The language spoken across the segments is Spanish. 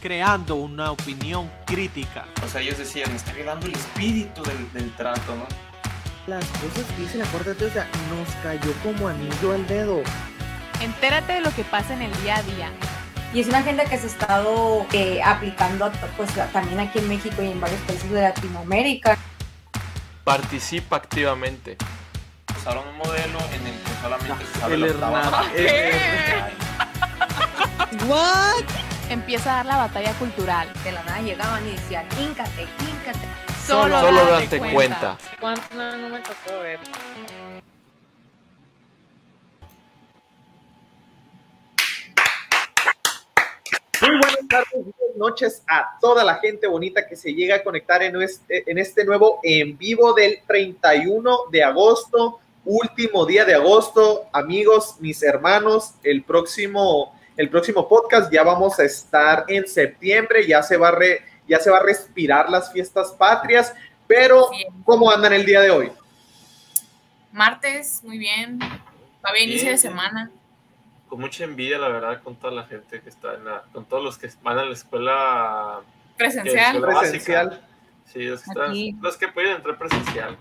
creando una opinión crítica. O sea, ellos decían, está violando el espíritu del, del trato, ¿no? Las cosas que dice la Corte, o sea, nos cayó como anillo al dedo. Entérate de lo que pasa en el día a día. Y es una agenda que se ha estado eh, aplicando pues, también aquí en México y en varios países de Latinoamérica. Participa activamente. Usaron un modelo en el que solamente se sabe El la Hernán. octava. ¿What? Empieza a dar la batalla cultural. De la nada llegaban y decían, íncate, íncate. Solo, Solo date date cuenta. ¿Cuánto no, no me tocó ver? Muy buenas tardes, buenas noches a toda la gente bonita que se llega a conectar en este, en este nuevo en vivo del 31 de agosto, último día de agosto. Amigos, mis hermanos, el próximo, el próximo podcast ya vamos a estar en septiembre, ya se va a, re- ya se va a respirar las fiestas patrias, pero Sí. ¿cómo andan el día de hoy? Martes, muy bien. Todavía inicio Bien, de bien. semana. Con mucha envidia, la verdad, con toda la gente que está en la, con todos los que van a la escuela. Presencial. La. Presencial. Sí, los que, están- los que pueden entrar presencial.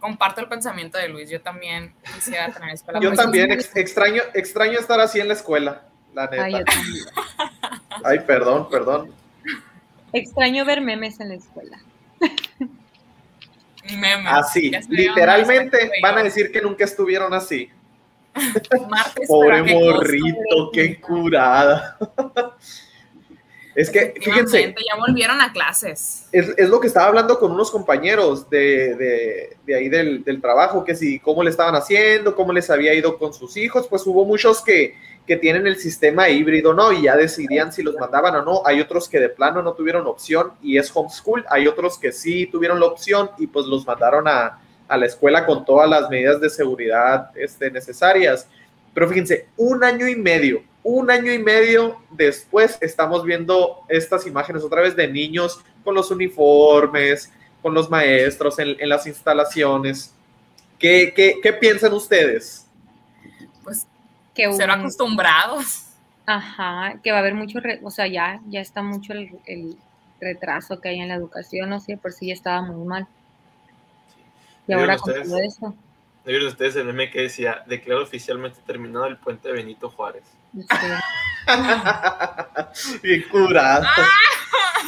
Comparto el pensamiento de Luis. Yo también quisiera tener escuela Yo también ex- extraño, extraño estar así en la escuela, la neta. Ay, yo también. Ay, perdón, perdón. Extraño ver memes en la escuela. Memes. Así, literalmente van a decir que nunca estuvieron así. Martes, Pobre morrito, qué curada. Es que, fíjense, Ya volvieron a clases. es, es lo que estaba hablando con unos compañeros de, de- de ahí del, del trabajo, que si cómo le estaban haciendo, cómo les había ido con sus hijos, pues hubo muchos que, que tienen el sistema híbrido, ¿no? Y ya decidían si los mandaban o no. Hay otros que de plano no tuvieron opción y es homeschool. Hay otros que sí tuvieron la opción y pues los mandaron a, a la escuela con todas las medidas de seguridad este, necesarias. Pero fíjense, un año y medio, un año y medio después estamos viendo estas imágenes otra vez de niños con los uniformes, con los maestros en, en las instalaciones. ¿Qué, qué, qué piensan ustedes? Pues Que un- acostumbrados. Ajá, que va a haber mucho, re- o sea, ya, ya está mucho el, el retraso que hay en la educación, no sé, por si ya estaba muy mal. Y ahora con ustedes. todo eso. ¿No vieron ustedes el meme que decía, declaro oficialmente terminado el puente de Benito Juárez? Este, Bien curada.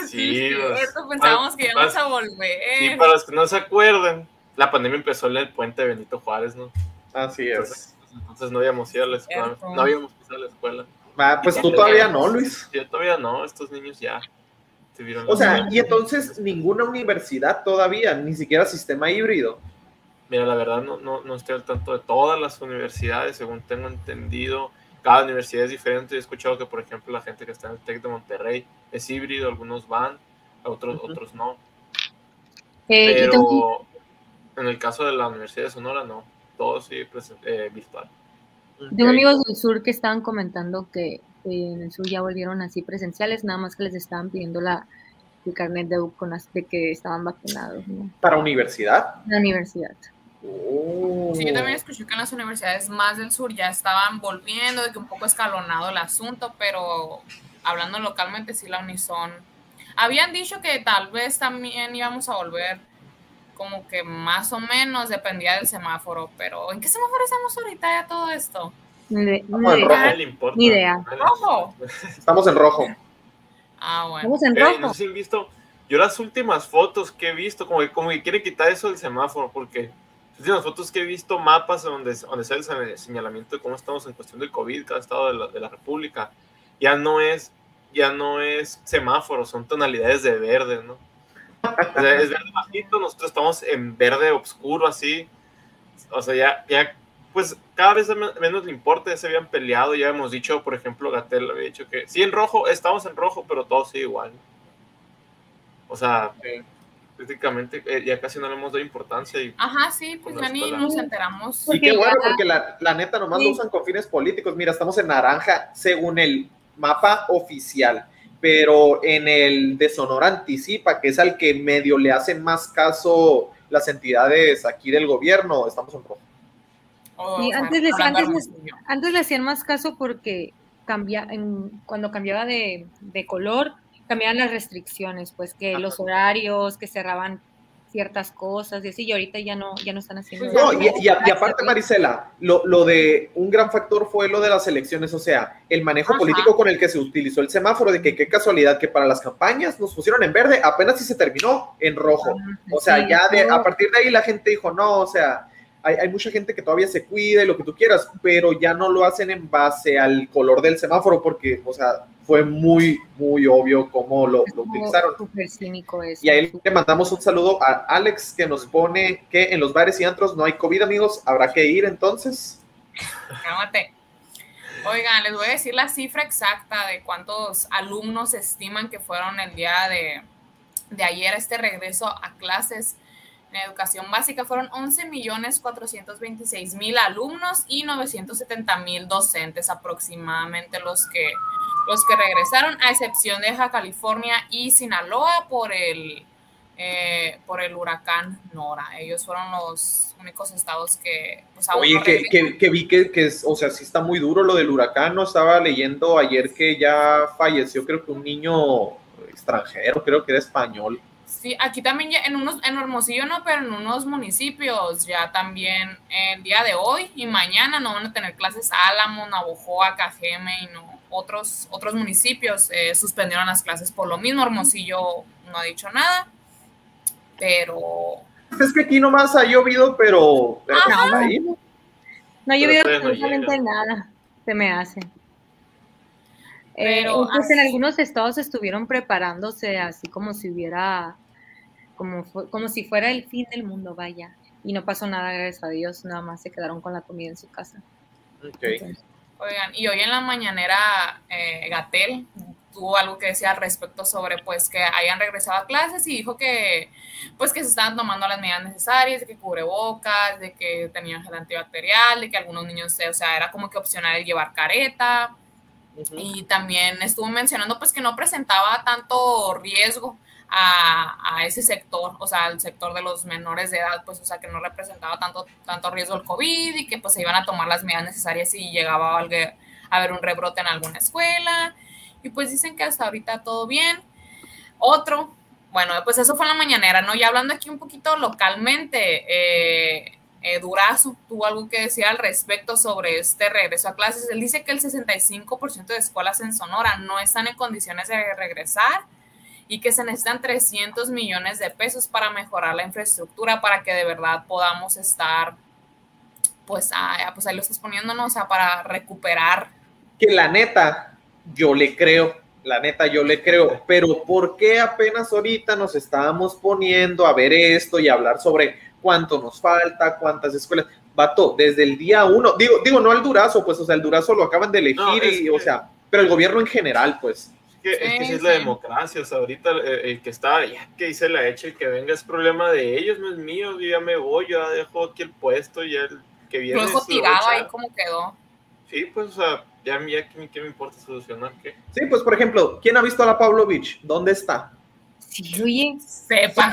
Sí, es pues, cierto, pensábamos que íbamos vas- a volver. Y para los que no se acuerdan, la pandemia empezó en el puente de Benito Juárez, ¿no? Así es. Entonces, entonces no habíamos ido a la escuela. Cierto. No habíamos pisado a la escuela. Ah, pues tú todavía no, Luis. Yo todavía no, estos niños ya tuvieron O sea, y entonces ninguna universidad todavía, ni siquiera sistema híbrido. Mira, la verdad no, no, no estoy al tanto de todas las universidades, según tengo entendido. Cada universidad es diferente. He escuchado que, por ejemplo, la gente que está en el TEC de Monterrey es híbrido, algunos van, otros, otros no. eh, tengo- Pero en el caso de la Universidad de Sonora, no. Todo sí presen- eh, virtual. Tengo Ok. amigos del sur que estaban comentando que eh, en el sur ya volvieron así presenciales, nada más que les estaban pidiendo la, el carnet de, con las- de que estaban vacunados ¿no? ¿Para universidad? la universidad. Oh. Sí, yo también escuché que en las universidades más del sur ya estaban volviendo, de que un poco escalonado el asunto, pero hablando localmente, sí, la Unison. Habían dicho que tal vez también íbamos a volver como que más o menos, dependía del semáforo, pero ¿en qué semáforo estamos ahorita ya todo esto? Ni, en idea. rojo. A nadie le importa. Ni idea. Rojo. Estamos en rojo. Ah, bueno. Estamos en Eh, rojo. no sé si han visto. Yo las últimas fotos que he visto, como que, como que quiere quitar eso del semáforo, porque las últimas fotos que he visto, mapas donde, donde sale el señal- señalamiento de cómo estamos en cuestión del COVID, cada estado de la, de la República, ya no es ya no es semáforo, son tonalidades de verde, ¿no? O sea, es verde bajito, nosotros estamos en verde oscuro, así. O sea, ya, ya pues cada vez men- menos le importa, ya se habían peleado, ya hemos dicho, por ejemplo, Gatel había dicho que sí en rojo, estamos en rojo, pero todo sigue igual. O sea, prácticamente eh, ya casi no le hemos dado importancia y Ajá, sí, pues ya ni nos enteramos. Y qué bueno, porque la, la neta nomás Sí. lo usan con fines políticos. Mira, estamos en naranja según el mapa oficial, pero en el de Sonora anticipa, que es al que medio le hacen más caso las entidades aquí del gobierno, estamos en rojo. O, Sí, o sea, antes les- hablando antes les- hermosillo. Antes le hacían más caso porque cambia, en, cuando cambiaba de, de color, cambiaban las restricciones, pues que los horarios, que cerraban ciertas cosas y así, y ahorita ya no, ya no están haciendo No, y, y a- y aparte, Marisela, lo, lo de un gran factor fue lo de las elecciones, o sea, el manejo Ajá. político con el que se utilizó el semáforo, de que qué casualidad que para las campañas nos pusieron en verde, apenas si se terminó en rojo. O sea, Sí, ya de, a partir de ahí la gente dijo, no, o sea, hay, hay mucha gente que todavía se cuida y lo que tú quieras, pero ya no lo hacen en base al color del semáforo, porque, o sea, fue muy, muy obvio cómo lo, lo utilizaron. súper cínico eso. Y ahí le mandamos un saludo a Alex que nos pone que en los bares y antros no hay COVID, amigos. Habrá que ir entonces. Cálmate. Oigan, les voy a decir la cifra exacta de cuántos alumnos estiman que fueron el día de, de ayer a este regreso a clases en educación básica. Fueron 11.426.000 alumnos y 970.000 docentes aproximadamente los que, los que regresaron, a excepción de Baja California y Sinaloa por el, eh, por el huracán Nora. Ellos fueron los únicos estados que... Pues, aún Oye, no que, que, que vi que, que es, o sea, sí está muy duro lo del huracán. No estaba leyendo ayer que ya falleció, creo que un niño extranjero, creo que era español. Sí, aquí también ya en unos, en Hermosillo no, pero en unos municipios ya también el día de hoy y mañana no van a tener clases Álamo, Navojoa, Cajeme y no otros otros municipios eh, suspendieron las clases por lo mismo. Hermosillo no ha dicho nada, pero Es que aquí nomás ha llovido, pero, pero pues, ahí, ¿no? No ha Pero llovido no absolutamente nada, se me hace. Pero Eh, pues en algunos estados estuvieron preparándose así como si hubiera, como, como si fuera el fin del mundo, vaya. Y no pasó nada, gracias a Dios, nada más se quedaron con la comida en su casa. Ok. Entonces, Oigan, y hoy en la mañanera eh, Gatel tuvo algo que decir al respecto sobre pues que hayan regresado a clases y dijo que pues que se estaban tomando las medidas necesarias, de que cubrebocas, de que tenían gel antibacterial, de que algunos niños, o sea, era como que opcional el llevar careta y también estuvo mencionando pues que no presentaba tanto riesgo a, ese sector, o sea, al sector de los menores de edad, pues, o sea, que no representaba tanto, tanto riesgo el COVID y que pues se iban a tomar las medidas necesarias si llegaba a haber, a haber un rebrote en alguna escuela. Y pues dicen que hasta ahorita todo bien. Otro, bueno, pues eso fue en la mañanera, ¿no? Y hablando aquí un poquito localmente, eh, eh, Durazo tuvo algo que decir al respecto sobre este regreso a clases. Él dice que el 65% de escuelas en Sonora no están en condiciones de regresar y que se necesitan 300 millones de pesos para mejorar la infraestructura para que de verdad podamos estar, pues, ah, pues ahí lo estás poniendo, ¿no? O sea, para recuperar. Que la neta, yo le creo, la neta, yo le creo, pero ¿por qué apenas ahorita nos estábamos poniendo a ver esto y a hablar sobre cuánto nos falta, cuántas escuelas? Vato, desde el día uno, digo, digo, no al Durazo, pues, o sea, el Durazo lo acaban de elegir No, y, que- o sea, pero el gobierno en general, pues. Es que, es que sí es Sí, la sí. democracia, o sea, ahorita eh, el que está, ya que hice la hecha, el que venga es problema de ellos, no es mío, yo ya me voy, yo ya dejo aquí el puesto, ya el que viene. Lo a tirado ahí como quedó. Sí, pues, o sea, ya, ya ¿qué, qué me importa solucionar? ¿Qué? Sí, pues, por ejemplo, ¿quién ha visto a la Pavlovich? ¿Dónde está? sí, oye, Sepa.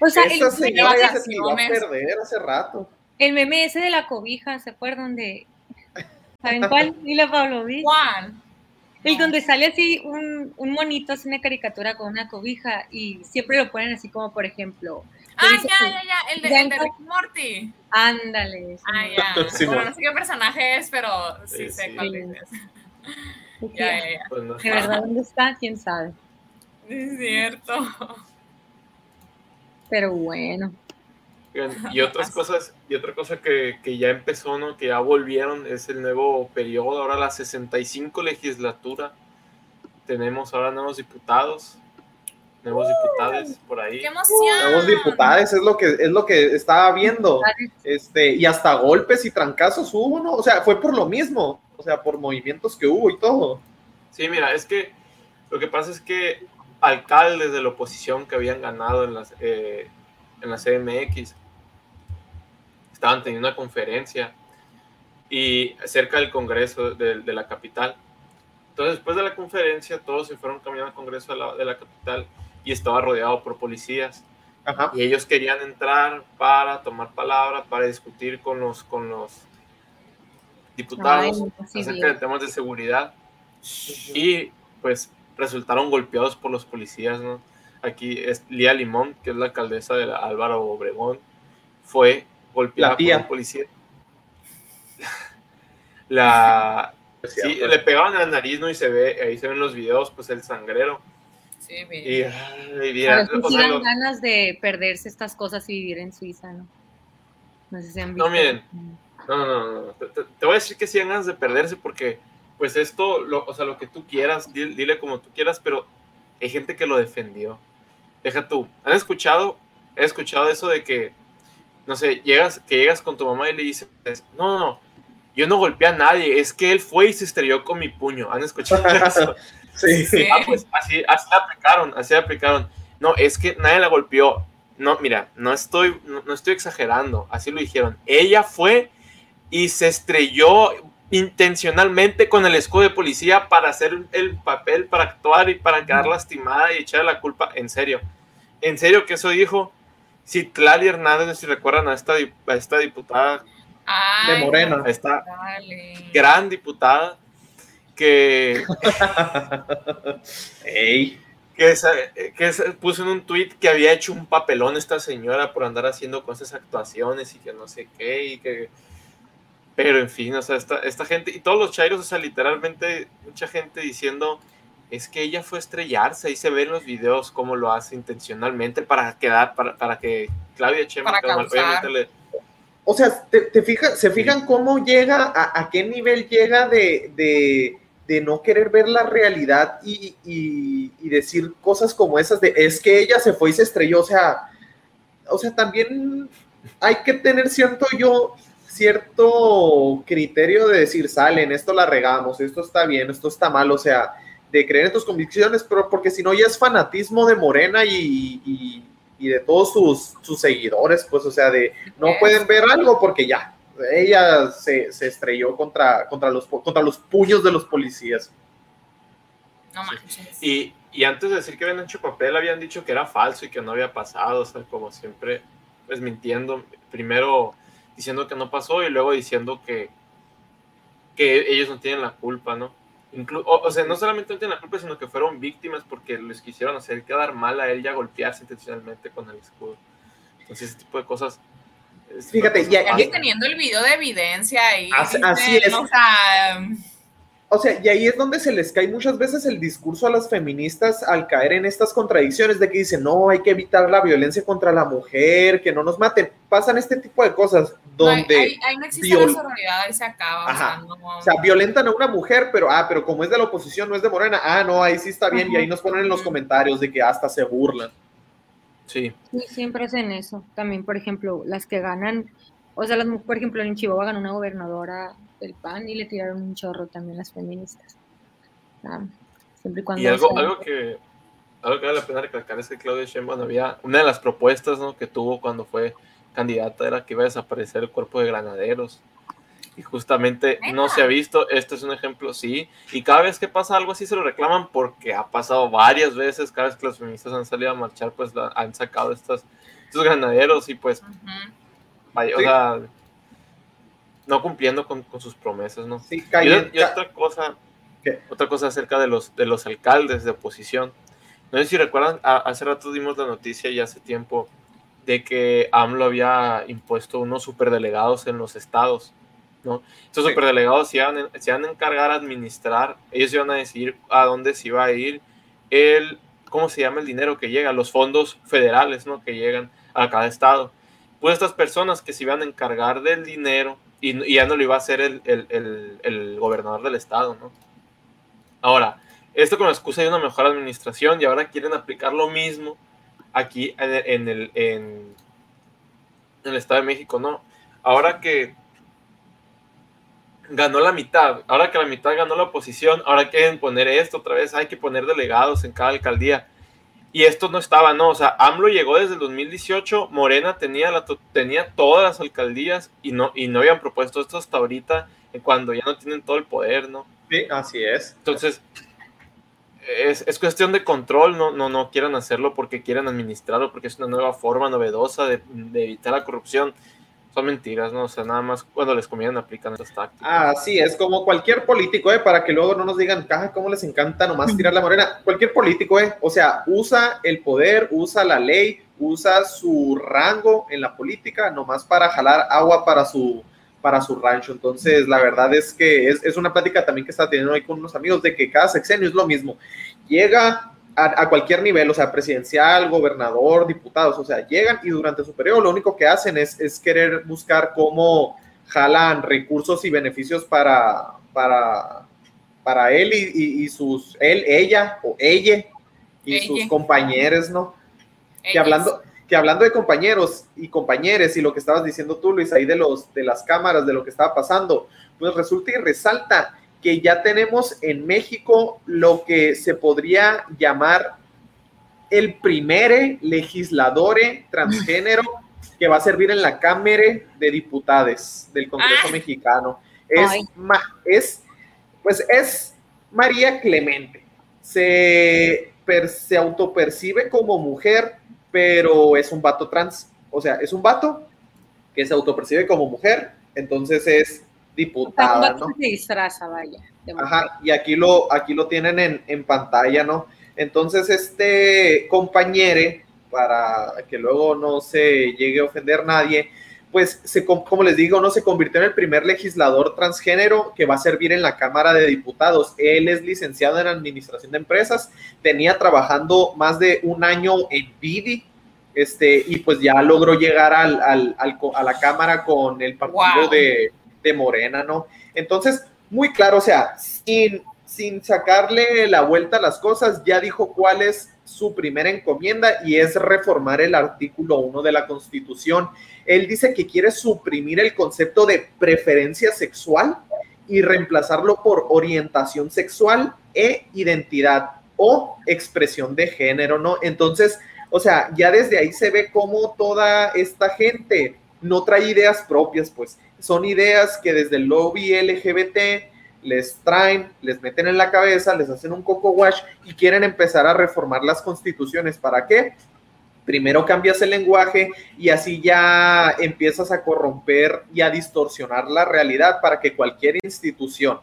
o sea, Esa el, señora ya se tiró a perder hace rato. el meme ese de la cobija, ¿se acuerdan de? ¿Saben cuál? Y la Pavlovich. Juan. El donde sale así un, un monito, así una caricatura con una cobija y siempre lo ponen así como, por ejemplo, Ah, ya, ya, ya, el de, el de Rick Morty. ándale. Ah, ya. Sí, bueno, no sé qué personaje es, pero sí, Sí, sé sí. cuál. De que, Ya, ya, ya. Pues no. De verdad, ¿dónde está? ¿Quién sabe? Es cierto. Pero bueno. Y otras cosas, y otra cosa que, que ya empezó, ¿no? Que ya volvieron, es el nuevo periodo, ahora la 65 legislatura. Tenemos ahora nuevos diputados, nuevos diputados por ahí. ¡Qué emoción! Nuevos diputados, es lo que, es lo que estaba viendo. Este, y hasta golpes y trancazos hubo, ¿no? O sea, fue por lo mismo. O sea, por movimientos que hubo y todo. Sí, mira, es que lo que pasa es que alcaldes de la oposición que habían ganado en las, eh, en la CMX estaban teniendo una conferencia y cerca del Congreso de, de la capital. Entonces, después de la conferencia, todos se fueron caminando al Congreso de la, de la capital y estaba rodeado por policías. Ajá. Y ellos querían entrar para tomar palabra, para discutir con los, con los diputados Ay, acerca de temas de seguridad. y pues resultaron golpeados por los policías, ¿no? Aquí es Lía Limón, que es la alcaldesa de la Álvaro Obregón, fue golpeada La tía. por un policía. La, sí, le pegaban en la nariz, ¿no? Y se ve, ahí se ven los videos, pues el sangrero. Sí, vi. Y, ay, A mira, o sea, ganas de perderse estas cosas y vivir en Suiza, ¿no? No sé si han visto. No, miren. No, no, no, no. Te, te- voy a decir que sí dan ganas de perderse porque, pues esto, lo, o sea, lo que tú quieras, di- dile, como tú quieras, pero hay gente que lo defendió. Deja tú. ¿Han escuchado? He escuchado eso de que, no sé, llegas, que llegas con tu mamá y le dices, no, no, yo no golpeé a nadie, es que él fue y se estrelló con mi puño. ¿Han escuchado eso? Sí. Sí. Ah, pues así, así la aplicaron, así la aplicaron. No, es que nadie la golpeó. No, mira, no estoy, no, no estoy exagerando, así lo dijeron. Ella fue y se estrelló intencionalmente con el escudo de policía para hacer el papel, para actuar y para quedar lastimada y echar la culpa. En serio, en serio que eso dijo. Citlali Hernández, si recuerdan a esta, a esta diputada, Ay, De Morena. a esta Dale. gran diputada, que Ey. que, puso en un tweet que había hecho un papelón esta señora por andar haciendo cosas, actuaciones y que no sé qué, y que... Pero en fin, o sea, esta, esta gente, y todos los chairos, o sea, literalmente mucha gente diciendo, es que ella fue a estrellarse, ahí se ven los videos cómo lo hace intencionalmente para quedar, para, para que Claudia causar. obviamente le, O sea, te, te fijas, ¿se fijan cómo llega, a, a qué nivel llega de, de, de no querer ver la realidad y, y- y decir cosas como esas de es que ella se fue y se estrelló? O sea, o sea, también hay que tener cierto yo, cierto criterio de decir, salen, esto la regamos, esto está bien, esto está mal, o sea, de creer en tus convicciones, pero porque si no ya es fanatismo de Morena y, y- y de todos sus, sus seguidores, pues, o sea, de no pueden ver algo porque ya, ella se, se estrelló contra, contra, los, contra los puños de los policías. No manches. Y, y antes de decir que habían hecho papel, habían dicho que era falso y que no había pasado, o sea, como siempre, pues mintiendo. Primero diciendo que no pasó y luego diciendo que, que ellos no tienen la culpa, ¿no? Inclu- o, o sea, no solamente no tienen la culpa, sino que fueron víctimas porque les quisieron hacer quedar mal a él y a golpearse intencionalmente con el escudo. Entonces, ese tipo de cosas. Fíjate, ya-. Él teniendo el video de evidencia ahí. Así es. O sea, O sea, y ahí es donde se les cae muchas veces el discurso a las feministas al caer en estas contradicciones de que dicen, no, hay que evitar la violencia contra la mujer, que no nos maten. Pasan este tipo de cosas no, ahí, donde... ahí- ahí no existe viol- la sororidad, ahí se acaba. Ajá. O sea, no, O sea, violentan a una mujer, pero ah, pero como es de la oposición, no es de Morena. Ah, no, ahí sí está bien. Y ahí nos ponen en los comentarios de que hasta se burlan. Sí, Sí, siempre hacen eso. También, por ejemplo, las que ganan, o sea, las, por ejemplo, en Chihuahua ganó una gobernadora del PAN y le tiraron un chorro también las feministas. Ah, siempre y cuando Y algo, algo que algo que vale la pena recalcar es que Claudia Sheinbaum había una de las propuestas ¿no? que tuvo cuando fue candidata era que iba a desaparecer el cuerpo de granaderos y justamente no se ha visto este es un ejemplo sí y cada vez que pasa algo así se lo reclaman porque ha pasado varias veces cada vez que los feministas han salido a marchar pues la- han sacado estas estos granaderos y pues vaya, o Sí. sea no cumpliendo con, con sus promesas no Sí, y, y otra cosa, ¿Qué? otra cosa acerca de los, de los alcaldes de oposición. No sé si recuerdan, a- hace rato dimos la noticia ya hace tiempo de que AMLO había impuesto unos superdelegados en los estados. ¿no? Estos Sí. superdelegados se iban, se iban a encargar a administrar, ellos iban a decidir a dónde se iba a ir el, ¿cómo se llama el dinero que llega? Los fondos federales ¿no? que llegan a cada estado. Pues estas personas que se iban a encargar del dinero y, ya no lo iba a hacer el, el- el- gobernador del estado, ¿no? Ahora, esto con la excusa de una mejor administración y ahora quieren aplicar lo mismo aquí en el, en el Estado de México, ¿no? Ahora que ganó la mitad, ahora que la mitad ganó la oposición, ahora quieren poner esto otra vez, hay que poner delegados en cada alcaldía. Y esto no estaba, ¿no? O sea, AMLO llegó desde el 2018, Morena tenía, la, tenía todas las alcaldías y no, y no habían propuesto esto hasta ahorita, cuando ya no tienen todo el poder, ¿no? Sí, así es. Entonces, es, es cuestión de control, no, no, no quieran hacerlo porque quieren administrarlo, porque es una nueva forma novedosa de, de evitar la corrupción. Son mentiras, ¿no? O sea, nada más cuando les conviene aplican esas tácticas. Ah, sí, es como cualquier político, ¿eh? Para que luego no nos digan, caja, cómo les encanta nomás tirar la morena. Cualquier político, ¿eh? O sea, usa el poder, usa la ley, usa su rango en la política nomás para jalar agua para su, para su rancho. Entonces, la verdad es que es, es una plática también que está teniendo ahí con unos amigos de que cada sexenio es lo mismo. Llega a, a, cualquier nivel, o sea, presidencial, gobernador, diputados, o sea, llegan y durante su periodo lo único que hacen es, es querer buscar cómo jalan recursos y beneficios para, para, para él y, y, y sus, él, ella o ella y Ella. sus compañeros, ¿no? Que hablando, que hablando de compañeros y compañeres y lo que estabas diciendo tú, Luis, ahí de, los, de las cámaras, de lo que estaba pasando, pues resulta y resalta que ya tenemos en México lo que se podría llamar el primer legislador transgénero que va a servir en la Cámara de Diputados del Congreso Ah. mexicano. Es, ma- es, pues es María Clemente. Se, per- se autopercibe como mujer, pero es un vato trans. O sea, es un vato que se autopercibe como mujer, entonces es O sea, un diputada, ¿no? se disfraza, vaya. Ajá, y aquí lo, aquí lo tienen en, en pantalla, ¿no? Entonces, este compañere, para que luego no se llegue a ofender nadie, pues, se, com- como les digo, no se convirtió en el primer legislador transgénero que va a servir en la Cámara de Diputados. Él es licenciado en Administración de Empresas, tenía trabajando más de un año en BIDI, este, y pues ya logró llegar al, al- a la Cámara con el partido Wow. de, de Morena, ¿no? Entonces, muy claro, o sea, sin, sin sacarle la vuelta a las cosas, ya dijo cuál es su primera encomienda y es reformar el artículo 1 de la Constitución. Él dice que quiere suprimir el concepto de preferencia sexual y reemplazarlo por orientación sexual e identidad o expresión de género, ¿no? Entonces, o sea, ya desde ahí se ve cómo toda esta gente no trae ideas propias, pues son ideas que desde el lobby LGBT les traen, les meten en la cabeza, les hacen un coco wash y quieren empezar a reformar las constituciones. ¿Para qué? Primero cambias el lenguaje y así ya empiezas a corromper y a distorsionar la realidad para que cualquier institución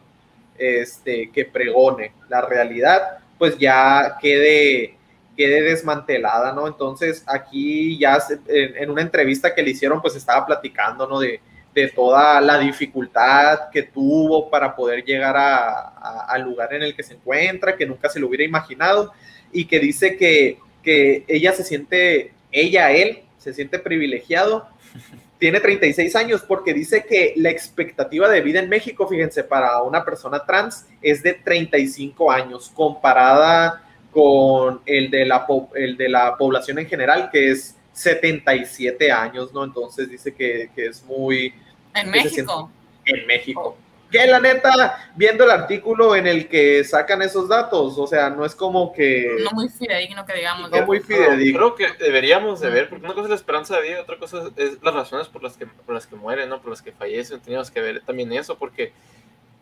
este, que pregone la realidad, pues ya quede, quede desmantelada, ¿no? Entonces aquí ya en, en una entrevista que le hicieron, pues estaba platicando, ¿no? De, de toda la dificultad que tuvo para poder llegar al lugar en el que se encuentra, que nunca se lo hubiera imaginado, y que dice que, que ella se siente, ella, él, se siente privilegiado. Tiene 36 años porque dice que la expectativa de vida en México, fíjense, para una persona trans es de 35 años, comparada con el de la, el de la población en general, que es 77 años, ¿no? Entonces dice que, que es muy, En México. en México. Que la neta, viendo el artículo en el que sacan esos datos, o sea, no es como que No muy fidedigno que digamos. no muy fidedigno. Creo que deberíamos de ver, porque una cosa es la esperanza de vida, otra cosa es las razones por las que, por las que mueren, ¿no? Por las que fallecen. Teníamos que ver también eso, porque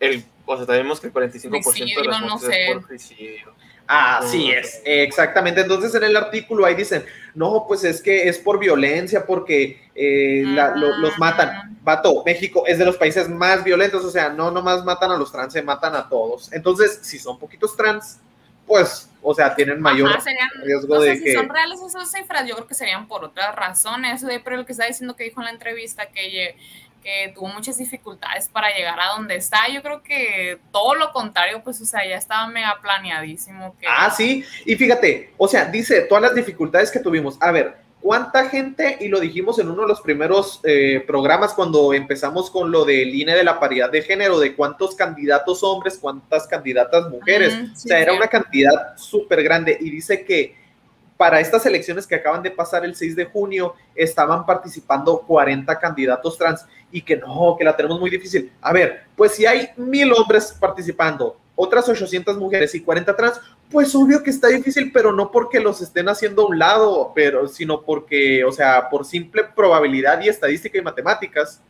el, o sea, sabemos que el 45% de las no muertes sé. es por suicidio. Así es, exactamente. Entonces en el artículo ahí dicen, no, pues es que es por violencia, porque eh, la- lo- los matan. Vato, México es de los países más violentos, o sea, no nomás matan a los trans, se matan a todos. Entonces, si son poquitos trans, pues, o sea, tienen mayor Ajá, serían, riesgo no sé de si que... son reales esas cifras, yo creo que serían por otras razones, pero el que está diciendo que dijo en la entrevista que, que tuvo muchas dificultades para llegar a donde está, yo creo que todo lo contrario, pues, o sea, ya estaba mega planeadísimo. Que, Ah, sí, y fíjate, o sea, dice todas las dificultades que tuvimos. A ver, ¿cuánta gente, y lo dijimos en uno de los primeros eh, programas cuando empezamos con lo del INE de la paridad de género, de cuántos candidatos hombres, cuántas candidatas mujeres? O sí, sea, era una cantidad súper grande y dice que para estas elecciones que acaban de pasar el 6 de junio estaban participando 40 candidatos trans y que no, que la tenemos muy difícil. A ver, pues si hay mil hombres participando, otras 800 mujeres y 40 trans, pues obvio que está difícil, pero no porque los estén haciendo a un lado, pero sino porque, o sea, por simple probabilidad y estadística y matemáticas,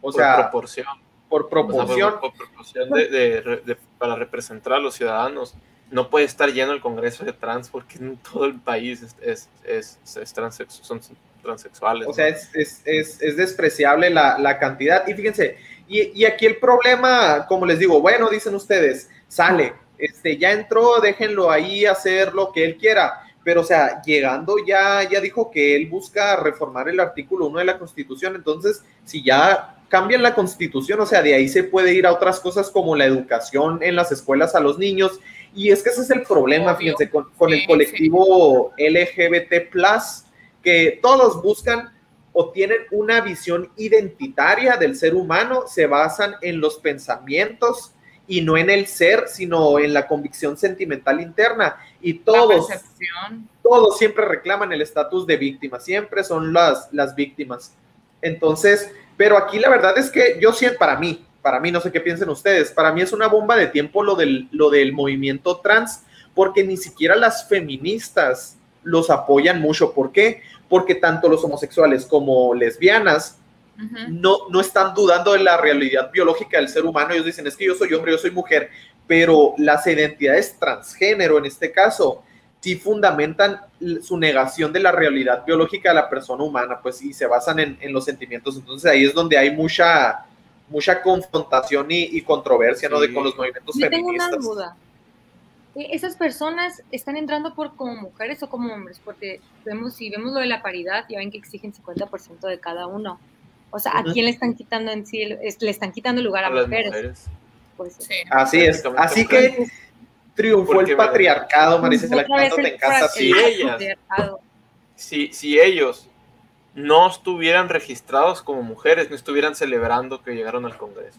o por sea, proporción. por O sea, proporción. por, por proporción de, de- de- para representar a los ciudadanos. No puede estar lleno el Congreso de trans porque en todo el país es, es, es, es transsexo- son transexuales. O sea, es, es, es, es despreciable la, la, cantidad. Y fíjense, y, y, aquí el problema, como les digo, bueno, dicen ustedes, sale, este, ya entró, déjenlo ahí hacer lo que él quiera. Pero, o sea, llegando ya, ya dijo que él busca reformar el artículo 1 de la Constitución. Entonces, si ya cambian la Constitución, o sea, de ahí se puede ir a otras cosas como la educación en las escuelas a los niños. Y es que ese es el problema, fíjense, con, con el colectivo LGBT, que todos buscan o tienen una visión identitaria del ser humano, se basan en los pensamientos y no en el ser, sino en la convicción sentimental interna. Y todos, todos siempre reclaman el estatus de víctima, siempre son las, las víctimas. Entonces, pero aquí la verdad es que yo siento, para mí, para mí, no sé qué piensen ustedes, para mí es una bomba de tiempo lo del, lo del movimiento trans, porque ni siquiera las feministas los apoyan mucho. ¿Por qué? Porque tanto los homosexuales como lesbianas uh -huh. no, no están dudando de la realidad biológica del ser humano. Ellos dicen, es que yo soy hombre, yo soy mujer, pero las identidades transgénero en este caso sí fundamentan su negación de la realidad biológica de la persona humana, pues, y se basan en, en los sentimientos. Entonces ahí es donde hay mucha, mucha confrontación y, y controversia, sí. ¿no? De con los movimientos Yo feministas. tengo una duda. ¿Esas personas están entrando por como mujeres o como hombres? Porque vemos, si vemos lo de la paridad, ya ven que exigen 50% de cada uno. O sea, ¿a quién le están quitando en sí? Le están quitando el lugar a, a mujeres. mujeres. Pues, sí. Así es. Así que triunfó el patriarcado, Maricela, en casa. Si ellas, si, si ellos no estuvieran registrados como mujeres, no estuvieran celebrando que llegaron al Congreso.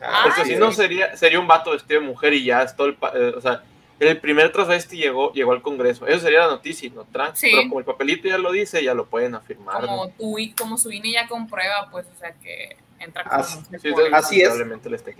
Ah, Porque si no sería, sería un vato vestido de mujer y ya es todo el, eh, o sea, el primer transvesti llegó, llegó al Congreso. Eso sería la noticia, ¿no? Trans, sí. Pero como el papelito ya lo dice, ya lo pueden afirmar. Como, tu, como su INE ya comprueba, pues, o sea, que entra como Así, sí, así es.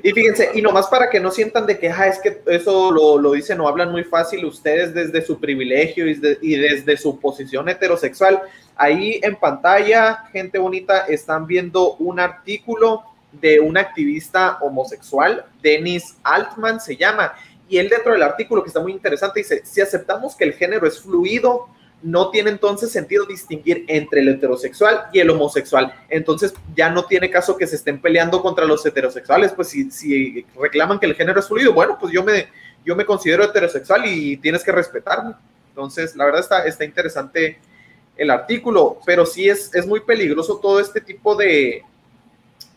Y fíjense, y nomás para que no sientan de que ah, es que eso lo, lo dicen o hablan muy fácil ustedes desde su privilegio y, de, y desde su posición heterosexual. Ahí en pantalla, gente bonita, están viendo un artículo de un activista homosexual, Dennis Altman se llama, y él dentro del artículo que está muy interesante dice, si aceptamos que el género es fluido, no tiene entonces sentido distinguir entre el heterosexual y el homosexual. Entonces ya no tiene caso que se estén peleando contra los heterosexuales, pues si, si reclaman que el género es fluido, bueno, pues yo me, yo me considero heterosexual y tienes que respetarme. Entonces, la verdad está, está interesante el artículo, pero sí es, es muy peligroso todo este tipo de,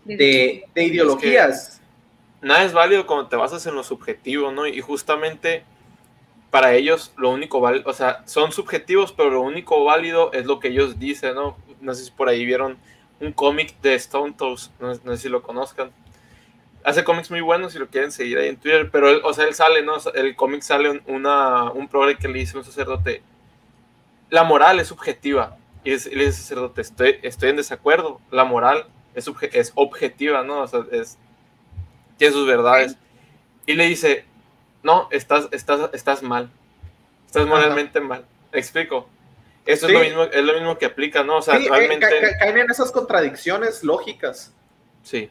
de, de ideologías. Es nada es válido cuando te basas en lo subjetivo, ¿no? Y justamente para ellos lo único válido, o sea, son subjetivos, pero lo único válido es lo que ellos dicen, ¿no? No sé si por ahí vieron un cómic de Stone Toes, no, no, sé si lo conozcan. Hace cómics muy buenos si lo quieren seguir ahí en Twitter, pero él, o sea, él sale, ¿no? El cómic sale una, un programa que le dice un sacerdote, la moral es subjetiva. Y le dice sacerdote, estoy, estoy en desacuerdo, la moral es, es objetiva, ¿no? O sea, es, tiene sus verdades. Y le dice, no, estás, estás, estás mal. Estás moralmente Ajá. mal. ¿Me explico? Eso sí. es, lo mismo, es lo mismo que aplica, ¿no? O sea, sí, realmente... ca caen en esas contradicciones lógicas. Sí.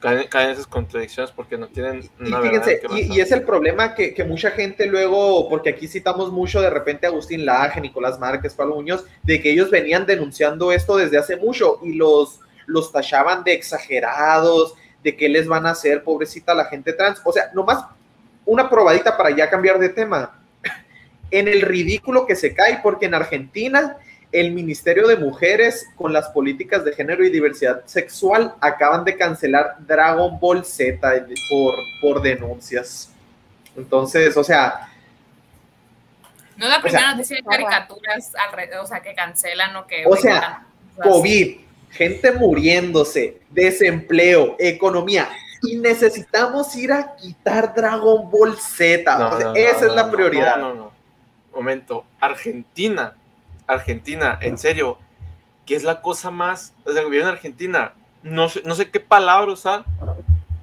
Caen, caen, en esas contradicciones porque no tienen una y fíjense, y, y, es el problema que, que, mucha gente luego, porque aquí citamos mucho de repente a Agustín Laje, Nicolás Márquez, Pablo Muñoz, de que ellos venían denunciando esto desde hace mucho y los, los tachaban de exagerados, de qué les van a hacer, pobrecita la gente trans. O sea, nomás una probadita para ya cambiar de tema. En el ridículo que se cae, porque en Argentina el Ministerio de Mujeres con las políticas de género y diversidad sexual acaban de cancelar Dragon Ball Z por, por denuncias. Entonces, o sea... No es la primera o sea, noticia de caricaturas alrededor, o sea, que cancelan o que... O sea, COVID, gente muriéndose, desempleo, economía. Y necesitamos ir a quitar Dragon Ball Z. No, o sea, no, esa no, es la prioridad. No, no, no. Momento. Argentina. Argentina, en serio. ¿Qué es la cosa más? O sea, el gobierno Argentina. No sé, no sé qué palabras usar,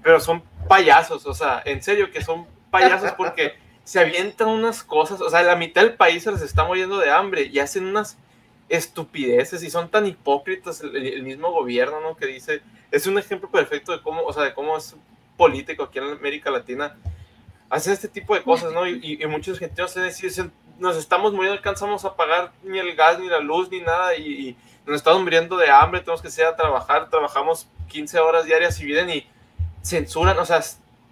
pero son payasos. O sea, en serio que son payasos porque se avientan unas cosas. O sea, la mitad del país se les está muriendo de hambre y hacen unas estupideces y son tan hipócritas el, el, mismo gobierno, ¿no? Que dice, es un ejemplo perfecto de cómo, o sea, de cómo es político aquí en América Latina, hace este tipo de cosas, ¿no? Y, y muchos argentinos se dicen, nos estamos muriendo, alcanzamos a pagar ni el gas, ni la luz, ni nada, y, y nos estamos muriendo de hambre, tenemos que ir a trabajar, trabajamos 15 horas diarias y vienen y censuran, o sea,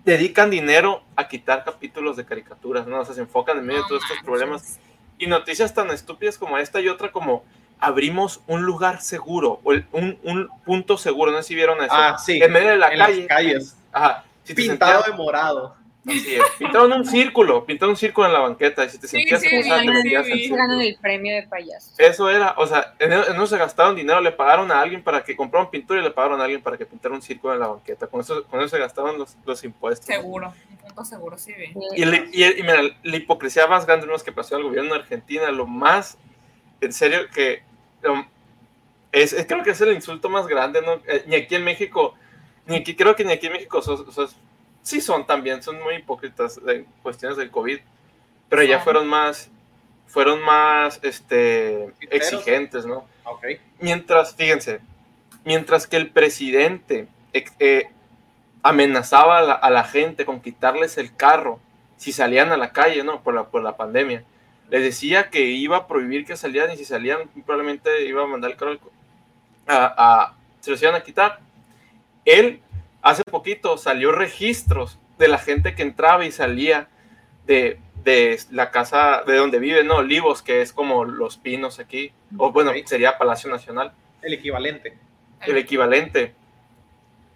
dedican dinero a quitar capítulos de caricaturas, ¿no? O sea, se enfocan en medio de todos estos problemas. Y noticias tan estúpidas como esta y otra como abrimos un lugar seguro, o el- un, un punto seguro, no sé si vieron eso. Ah, sí. En medio de la en calle. las calles. Ajá. Si te Pintado sentías- de morado. así es, Pintaron un círculo, pintaron un círculo en la banqueta y si te Sí, sentías sí, cruzada, sí, te sí, ganan el premio de payaso. Eso era, o sea, en en eso se gastaron dinero, le pagaron a alguien para que compraran pintura y le pagaron a alguien para que pintara un círculo en la banqueta. Con eso, con eso se gastaban los, los impuestos. Seguro, un punto seguro, sí. Y, le- y- y mira, la hipocresía más grande ¿no? es que pasó al gobierno de Argentina, lo más en serio que um, es, es- creo que es el insulto más grande, ¿no? Eh, ni aquí en México, ni aquí, creo que ni aquí en México, sos- sos- sí son también, son muy hipócritas en cuestiones del COVID, pero ya fueron más, fueron más, este, exigentes, ¿no? Mientras, fíjense, mientras que el presidente eh, amenazaba a la, a la gente con quitarles el carro si salían a la calle, ¿no? Por la, por la pandemia. Les decía que iba a prohibir que salieran y si salían probablemente iba a mandar el carro a, a- se los iban a quitar. Él hace poquito salió registros de la gente que entraba y salía de, de la casa de donde vive, ¿no? Olivos, que es como Los Pinos aquí, o bueno, sería Palacio Nacional El equivalente. el equivalente.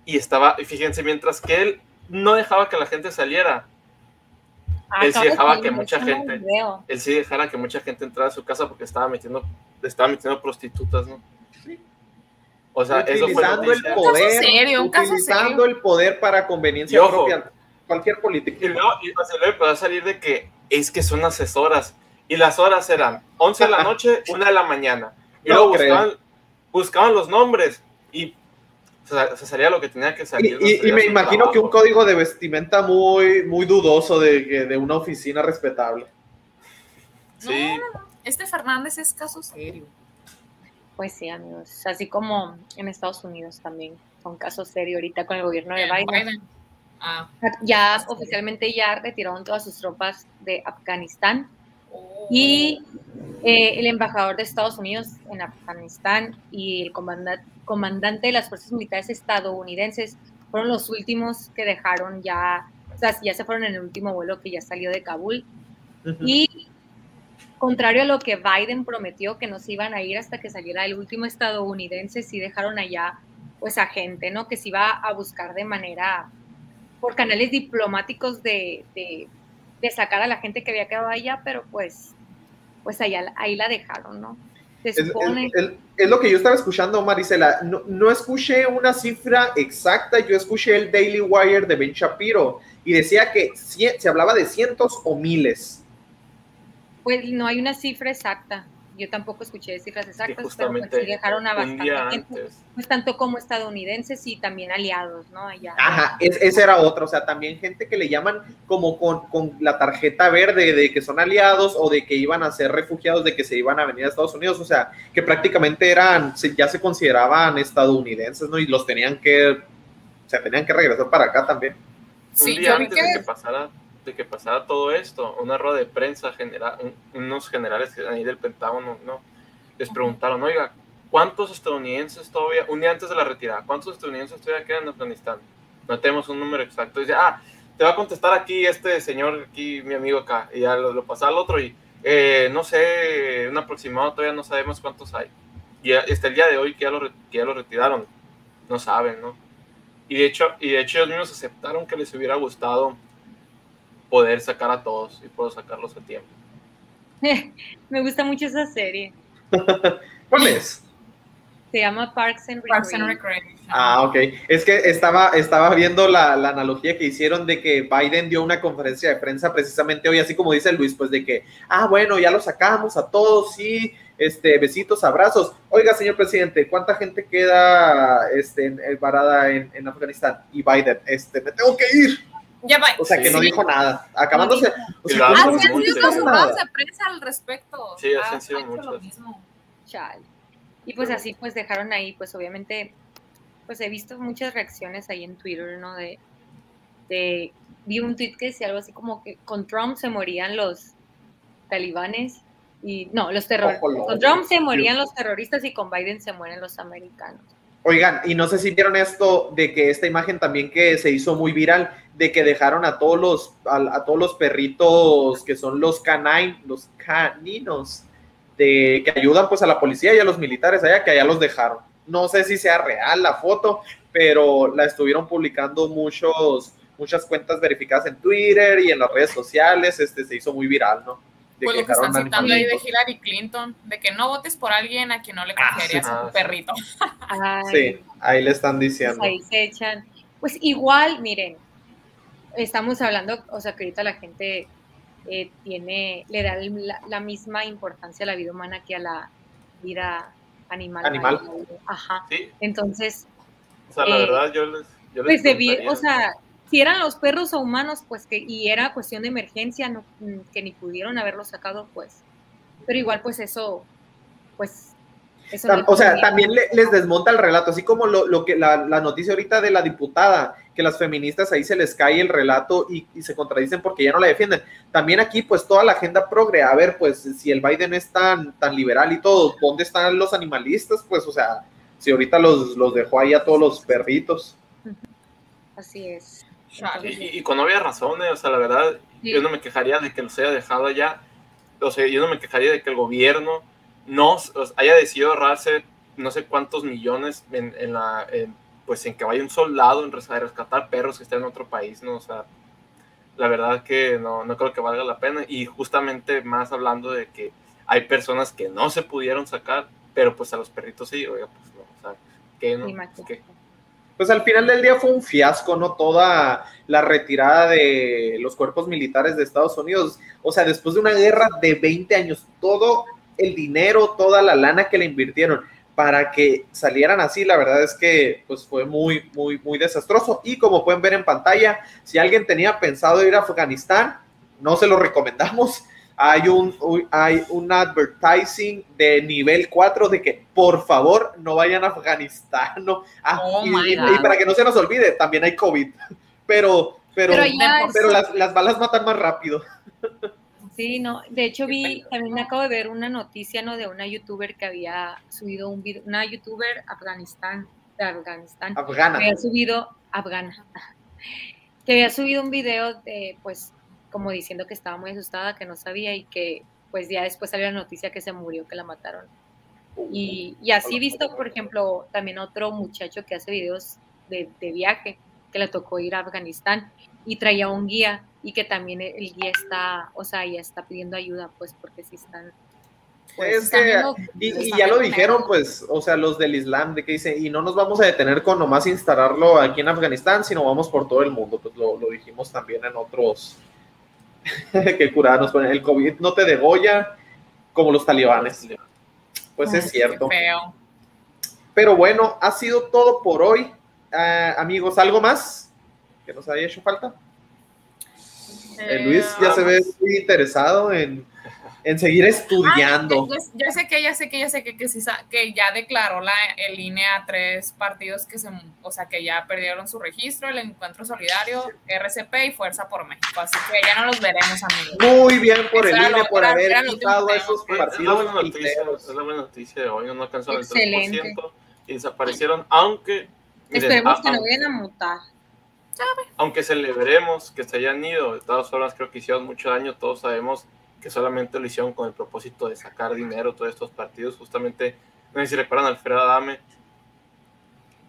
Y estaba, fíjense, mientras que él no dejaba que la gente saliera, Él sí de dejaba que mucha gente- él sí dejara que mucha gente entrara a su casa porque estaba metiendo, estaba metiendo prostitutas, ¿no? O sea, eso fue utilizando el poder, serio, un caso utilizando serio. el poder para conveniencia Y ojo. propia. Cualquier político. Y luego, y, luego empezó a salir de que es que son asesoras. Y las horas eran 11 de la noche, 1 de la mañana. Y No luego buscaban, buscaban los nombres y o sea, se salía lo que tenía que Y. ¿no? me imagino que un código de vestimenta muy, muy dudoso de, de una oficina respetable. Sí, Este Fernández es caso serio. Pues sí, amigos. Así como en Estados Unidos también. Son casos serios ahorita con el gobierno de Biden. Biden. Ah, Ya oficialmente ya retiraron todas sus tropas de Afganistán. Oh. Y eh, el embajador de Estados Unidos en Afganistán y el comandante, comandante de las fuerzas militares estadounidenses fueron los últimos que dejaron ya, o sea, ya se fueron en el último vuelo que ya salió de Kabul. Y contrario a lo que Biden prometió, que no se iban a ir hasta que saliera el último estadounidense, sí dejaron allá pues a gente, ¿no? Que se iba a buscar de manera, por canales diplomáticos de, de, de sacar a la gente que había quedado allá, pero pues, pues allá, ahí la dejaron, ¿no? Se Es, es- supone... es- es lo que yo estaba escuchando, Marisela. No, no escuché una cifra exacta, yo escuché el Daily Wire de Ben Shapiro y decía que cien- se hablaba de cientos o miles. Pues no hay una cifra exacta. Yo tampoco escuché cifras exactas, pero pues sí dejaron a bastante gente, antes. pues tanto como estadounidenses y también aliados, ¿no? Allá. Ajá, es- ese era otro. O sea, también gente que le llaman como con, con la tarjeta verde de que son aliados o de que iban a ser refugiados, de que se iban a venir a Estados Unidos. O sea, que prácticamente eran, se- ya se consideraban estadounidenses, ¿no? Y los tenían que, o sea, tenían que regresar para acá también. Sí, un día yo vi antes de que pasara de que pasara todo esto, una rueda de prensa general, unos generales que ahí del Pentágono, ¿no? Les preguntaron, oiga, ¿cuántos estadounidenses todavía, un día antes de la retirada, cuántos estadounidenses todavía quedan en Afganistán? No tenemos un número exacto. Dice, ah, te va a contestar aquí este señor, aquí, mi amigo acá, y ya lo, lo pasa al otro y, eh, no sé, un aproximado, todavía no sabemos cuántos hay. Y hasta el día de hoy que ya lo, que ya lo retiraron, no saben, ¿no? Y de hecho, y de hecho ellos mismos aceptaron que les hubiera gustado poder sacar a todos y poder sacarlos a tiempo. Me gusta mucho esa serie. ¿Cuál es? Se llama Parks and Parks and Recreation. Recreation. Ah, ok. Es que estaba, estaba viendo la, la analogía que hicieron de que Biden dio una conferencia de prensa precisamente hoy, así como dice Luis, pues de que, ah, bueno, ya lo sacamos a todos, sí, este, besitos, abrazos. Oiga, señor presidente, ¿cuánta gente queda este, en- en- varada en, en Afganistán? Y Biden, este, me tengo que ir. Ya va. O sea, que no dijo nada. Acabándose. o sea, lo ¿cómo hacen no Así han mucho. sido de prensa al respecto. Sí, así Ha- han sido muchos. Chale. Y pues así pues dejaron ahí, pues obviamente, pues he visto muchas reacciones ahí en Twitter, ¿no? De, de vi un tweet que decía algo así como que con Trump se morían los talibanes. Y no, los terroristas. Con Trump se morían los terroristas y con Biden se mueren los americanos. Oigan, y no sé si vieron esto de que esta imagen también que se hizo muy viral, de que dejaron a todos los, a, todos los perritos que son los canine, los caninos, de, que ayudan pues a la policía y a los militares allá, que allá los dejaron. No sé si sea real la foto, pero la estuvieron publicando muchos, muchas cuentas verificadas en Twitter y en las redes sociales, este se hizo muy viral, ¿no? De Pues lo que están citando ahí de. Hillary Clinton, de que no votes por alguien a quien no le confiarías sí. a Ah, tu sí. perrito. Ay, Sí, ahí le están pues diciendo. ahí se echan. Pues igual, miren, estamos hablando, o sea, que ahorita la gente eh, tiene, le da la, la misma importancia a la vida humana que a la vida animal. Animal. Ajá. Sí, Entonces, o sea, la Eh, verdad yo les... Yo les pues o sea, si eran los perros o humanos, pues que, y era cuestión de emergencia, no, mm, que ni pudieron haberlo sacado, pues, pero igual, pues eso, pues, eso Tam- no O sea, también le- les desmonta el relato, así como lo, lo que la, la noticia ahorita de la diputada, que las feministas ahí se les cae el relato y, y se contradicen porque ya no la defienden. También aquí, pues toda la agenda progre, a ver, pues si el Biden es tan, tan liberal y todo, ¿dónde están los animalistas? Pues, o sea, si ahorita los, los dejó ahí a todos los perritos. Así es. Y, y- con obvias razones, o sea, la verdad, Sí. yo no me quejaría de que los haya dejado allá. O sea, yo no me quejaría de que el gobierno no o sea, haya decidido ahorrarse no sé cuántos millones en, en la, en, pues en que vaya un soldado en rescatar perros que estén en otro país, ¿no? O sea, la verdad que no, no creo que valga la pena. Y justamente más hablando de que hay personas que no se pudieron sacar, pero pues a los perritos sí, oiga, pues no, o sea, que no, que Pues al final del día fue un fiasco, ¿no? Toda la retirada de los cuerpos militares de Estados Unidos. O sea, después de una guerra de 20 años, todo el dinero, toda la lana que le invirtieron para que salieran así, la verdad es que pues fue muy, muy, muy desastroso. Y como pueden ver en pantalla, si alguien tenía pensado ir a Afganistán, no se lo recomendamos. Hay un, hay un advertising de nivel 4 de que por favor no vayan a Afganistán. ¿no? Ah, Oh y, y- y para que no se nos olvide, también hay COVID. Pero, pero, Pero las, las balas matan más rápido. Sí, no, de hecho vi, también acabo de ver una noticia, ¿no? De una youtuber que había subido un video, una youtuber Afganistán, de Afganistán, Afgana. que había subido, afgana, que había subido un video de, pues, como diciendo que estaba muy asustada, que no sabía y que, pues, ya después salió la noticia que se murió, que la mataron. Y, y así visto, por ejemplo, también otro muchacho que hace videos de, de viaje, que le tocó ir a Afganistán y traía un guía y que también el guía está, o sea, ya está pidiendo ayuda, pues, porque si están... Pues, Es que- Y, y ya lo dijeron, pues, o sea, los del Islam, de que dice, y no nos vamos a detener con nomás instalarlo aquí en Afganistán, sino vamos por todo el mundo. Pues lo, lo dijimos también en otros. que curada nos ponen. El COVID no te degolla como los talibanes. Pues es cierto. Qué feo. Pero bueno, ha sido todo por hoy. Ah, amigos, ¿algo más que nos haya hecho falta? Eh, Luis ya se ve muy interesado en, en seguir estudiando. Ah, ya, ya sé que, ya sé que, ya sé que, que, sí sa- que ya declaró la, el INE a tres partidos que se, o sea, que ya perdieron su registro, el Encuentro Solidario, RCP y Fuerza por México. Así que ya no los veremos, amigos. Muy bien por el INE lo- por era- haber era quitado esos tema. Es la buena partidos noticia, es la buena noticia de hoy, no alcanzaron el Excelente. 3% y desaparecieron, aunque, miren, Esperemos a- que no vayan a mutar. aunque celebremos que se hayan ido, de todas formas creo que hicieron mucho daño, todos sabemos que solamente lo hicieron con el propósito de sacar dinero todos estos partidos, justamente, no sé si recuerdan a Alfredo Adame,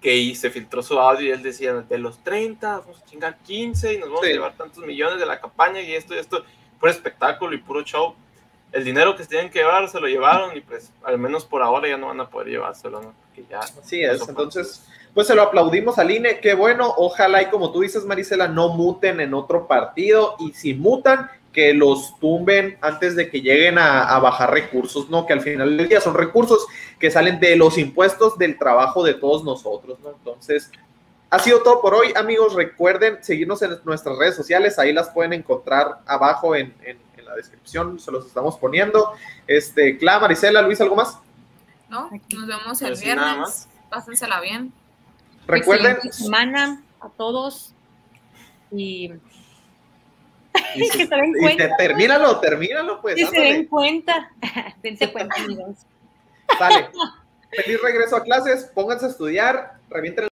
que ahí se filtró su audio y él decía, de los 30, vamos a chingar 15 y nos vamos Sí. a llevar tantos millones de la campaña y esto y esto, puro espectáculo y puro show. El dinero que se tenían que llevar se lo llevaron y pues al menos por ahora ya no van a poder llevárselo, ¿no? Porque ya Así es, entonces, pues se lo aplaudimos al INE, qué bueno, ojalá y como tú dices, Marisela, no muten en otro partido y si mutan, que los tumben antes de que lleguen a, a bajar recursos, ¿no? Que al final del día son recursos que salen de los impuestos del trabajo de todos nosotros, ¿no? Entonces, ha sido todo por hoy, amigos. Recuerden seguirnos en nuestras redes sociales, ahí las pueden encontrar abajo en, en- en la descripción, se los estamos poniendo. Este, Cla, Marisela, Luis, ¿algo más? ¿No? Nos vemos el Pues viernes. Pásensela bien. Recuerden, Excelente semana a todos y Y, Que se den cuenta, te- termínalo, termínalo, pues. Que se den cuenta. Dense cuenta, amigos. Sale. Feliz regreso a clases, pónganse a estudiar, revienten